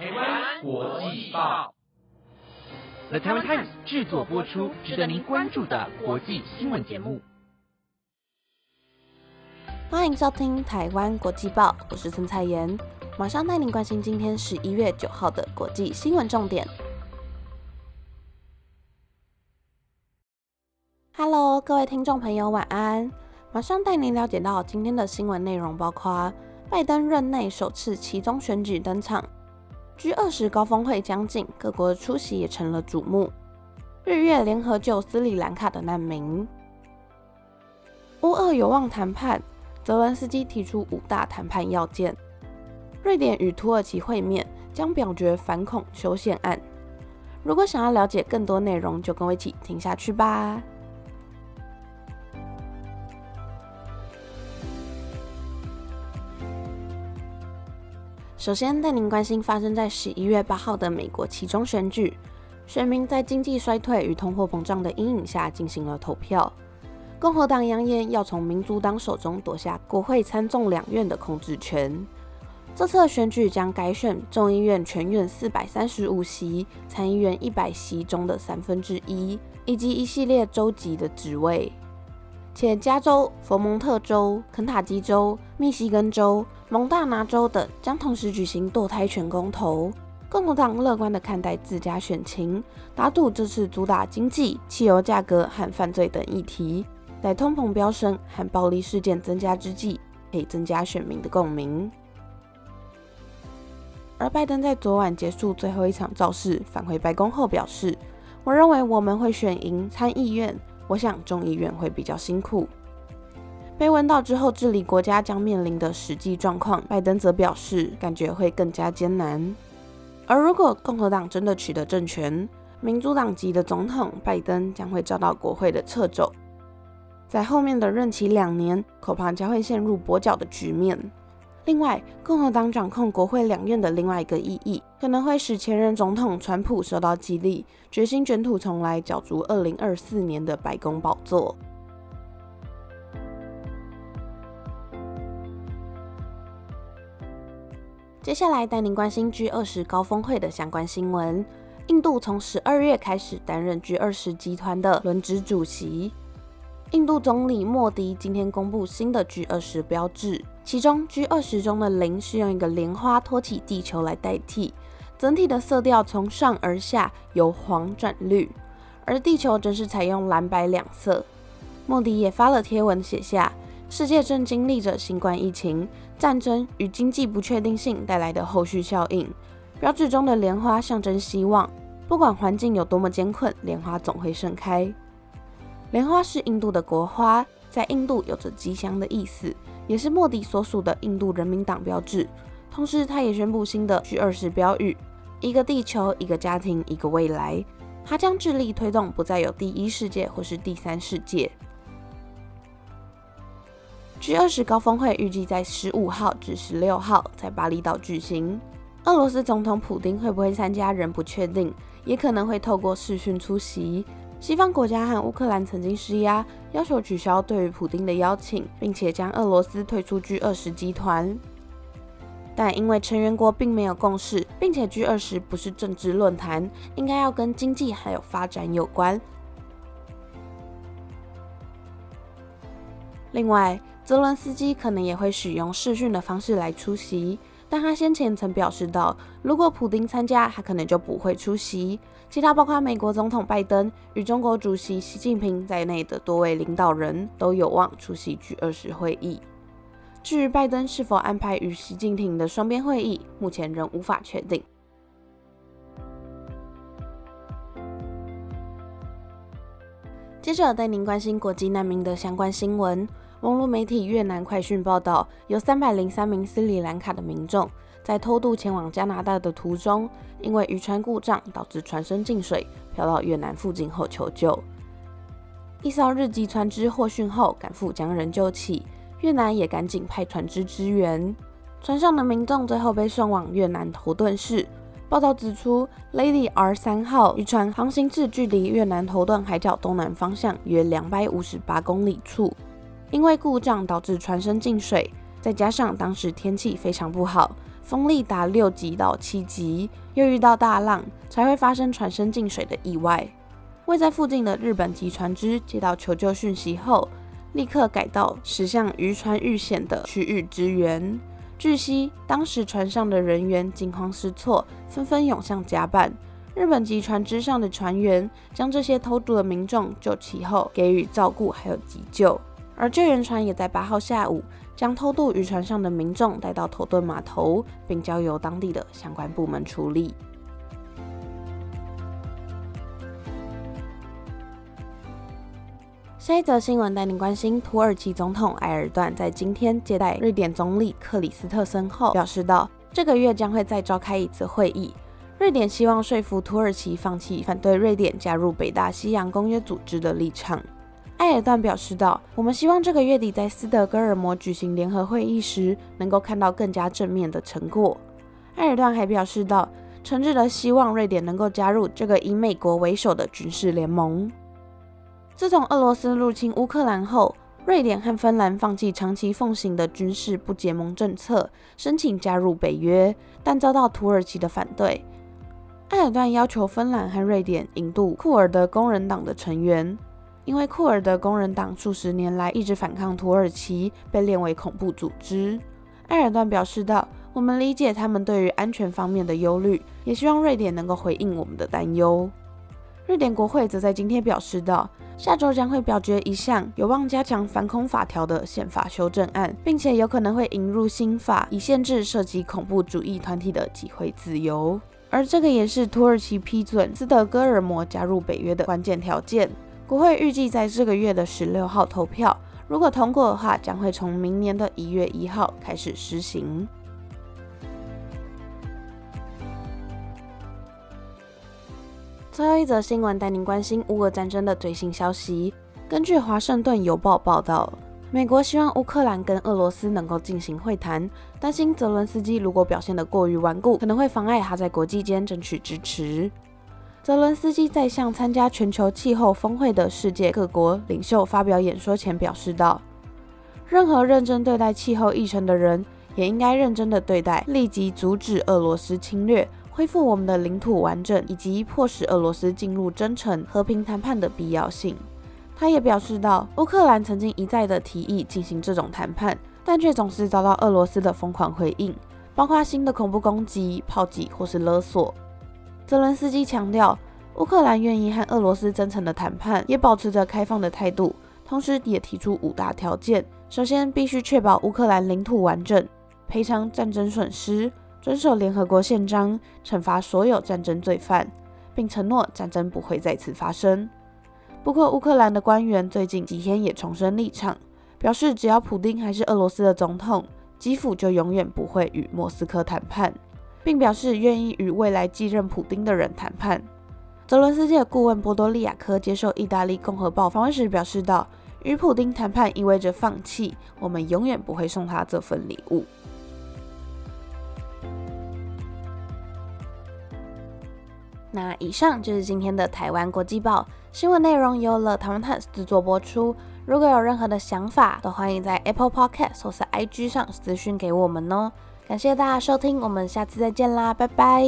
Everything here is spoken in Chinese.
台湾国际报，The Taiwan Times 制作播出，值得您关注的国际新闻节目。欢迎收听台湾国际报，我是曾彩妍，马上带您关心今天十一月九号的国际新闻重点。Hello，各位听众朋友，晚安。马上带您了解到今天的新闻内容，包括拜登任内首次其中选举登场，G 二十高峰会将近，各国的出席也成了瞩目。日月联合救斯里兰卡的难民，乌俄有望谈判，泽伦斯基提出五大谈判要件。瑞典与土耳其会面，将表决反恐修宪案。如果想要了解更多内容，就跟我一起听下去吧。首先带您关心发生在十一月八号的美国其中选举，选民在经济衰退与通货膨胀的阴影下进行了投票。共和党扬言要从民主党手中夺下国会参众两院的控制权。这次的选举将改选众议院全院四百三十五席、参议院一百席中的三分之一，以及一系列州级的职位。且加州、佛蒙特州、肯塔基州、密西根州、蒙大拿州等将同时举行堕胎权公投。共和党乐观地看待自家选情，打赌这次主打经济、汽油价格和犯罪等议题，在通膨飙升和暴力事件增加之际，可以增加选民的共鸣。而拜登在昨晚结束最后一场造势，返回白宫后表示：“我认为我们会选赢参议院。”我想众议院会比较辛苦。被问到之后治理国家将面临的实际状况，拜登则表示感觉会更加艰难。而如果共和党真的取得政权，民主党籍的总统拜登将会遭到国会的掣肘，在后面的任期两年，恐怕将会陷入跛脚的局面。另外，共和党掌控国会两院的另外一个意义，可能会使前任总统川普受到激励，决心卷土重来，角逐二零二四年的白宫宝座。接下来带您关心 G 二十高峰会的相关新闻。印度从十二月开始担任 G 二十集团的轮值主席。印度总理莫迪今天公布新的 G 二十标志，其中 G 二十中的零是用一个莲花托起地球来代替，整体的色调从上而下由黄转绿，而地球则是采用蓝白两色。莫迪也发了贴文写下：世界正经历着新冠疫情、战争与经济不确定性带来的后续效应。标志中的莲花象征希望，不管环境有多么艰困，莲花总会盛开。莲花是印度的国花，在印度有着吉祥的意思，也是莫迪所属的印度人民党标志。同时，他也宣布新的 G 二十标语：一个地球，一个家庭，一个未来。他将致力推动不再有第一世界或是第三世界。G 二十高峰会预计在十五号至十六号在巴厘岛举行。俄罗斯总统普京会不会参加仍不确定，也可能会透过视讯出席。西方国家和乌克兰曾经施压，要求取消对于普京的邀请，并且将俄罗斯退出 G 二十集团。但因为成员国并没有共识，并且 G 二十不是政治论坛，应该要跟经济还有发展有关。另外，泽伦斯基可能也会使用视讯的方式来出席。但他先前曾表示到，如果普京参加，他可能就不会出席。其他包括美国总统拜登与中国主席习近平在内的多位领导人都有望出席 G 二十会议。至于拜登是否安排与习近平的双边会议，目前仍无法确定。接着带您关心国际难民的相关新闻。网络媒体越南快讯报道，有三百零三名斯里兰卡的民众在偷渡前往加拿大的途中，因为渔船故障导致船身进水，漂到越南附近后求救。一艘日籍船只获讯后赶赴将人救起，越南也赶紧派船只支援。船上的民众最后被送往越南头顿市。报道指出，Lady R 三号渔船航行至距离越南头顿海角东南方向约两百五十八公里处。因为故障导致船身进水，再加上当时天气非常不好，风力达六级到七级，又遇到大浪，才会发生船身进水的意外。位在附近的日本籍船只接到求救讯息后，立刻改道驶向渔船遇险的区域支援。据悉，当时船上的人员惊慌失措，纷纷涌向甲板。日本籍船只上的船员将这些偷渡的民众救起后，给予照顾还有急救。而救援船也在八号下午将偷渡渔船上的民众带到头顿码头，并交由当地的相关部门处理。下一则新闻带您关心：土耳其总统埃尔段在今天接待瑞典总理克里斯特森后，表示到这个月将会再召开一次会议。瑞典希望说服土耳其放弃反对瑞典加入北大西洋公约组织的立场。埃尔段表示道：“我们希望这个月底在斯德哥尔摩举行联合会议时，能够看到更加正面的成果。”埃尔段还表示道：“诚挚的希望瑞典能够加入这个以美国为首的军事联盟。”自从俄罗斯入侵乌克兰后，瑞典和芬兰放弃长期奉行的军事不结盟政策，申请加入北约，但遭到土耳其的反对。埃尔段要求芬兰和瑞典引渡库尔德工人党的成员。因为库尔德工人党数十年来一直反抗土耳其，被列为恐怖组织。埃尔段表示道：“我们理解他们对于安全方面的忧虑，也希望瑞典能够回应我们的担忧。”瑞典国会则在今天表示道：“下周将会表决一项有望加强反恐法条的宪法修正案，并且有可能会引入新法，以限制涉及恐怖主义团体的集会自由。而这个也是土耳其批准斯德哥尔摩加入北约的关键条件。”国会预计在这个月的十六号投票，如果通过的话，将会从明年的一月一号开始施行。最后一则新闻带您关心乌俄战争的最新消息。根据《华盛顿邮报》报道，美国希望乌克兰跟俄罗斯能够进行会谈，担心泽伦斯基如果表现得过于顽固，可能会妨碍他在国际间争取支持。泽伦斯基在向参加全球气候峰会的世界各国领袖发表演说前表示道：“任何认真对待气候议程的人，也应该认真地对待立即阻止俄罗斯侵略、恢复我们的领土完整以及迫使俄罗斯进入真诚和平谈判的必要性。”他也表示到，乌克兰曾经一再的提议进行这种谈判，但却总是遭到俄罗斯的疯狂回应，包括新的恐怖攻击、炮击或是勒索。泽伦斯基强调，乌克兰愿意和俄罗斯真诚的谈判，也保持着开放的态度，同时也提出五大条件：首先，必须确保乌克兰领土完整，赔偿战争损失，遵守联合国宪章，惩罚所有战争罪犯，并承诺战争不会再次发生。不过，乌克兰的官员最近几天也重申立场，表示只要普丁还是俄罗斯的总统，基辅就永远不会与莫斯科谈判。并表示愿意与未来继任普丁的人谈判。泽伦斯基的顾问波多利亚科接受意大利共和报访问时表示道：“与普丁谈判意味着放弃，我们永远不会送他这份礼物。”那以上就是今天的台湾国际报新闻内容，由了台湾 Times 制作播出。如果有任何的想法，都欢迎在 Apple Podcast 或是 IG 上私讯给我们哦。感谢大家收听，我们下次再见啦，拜拜。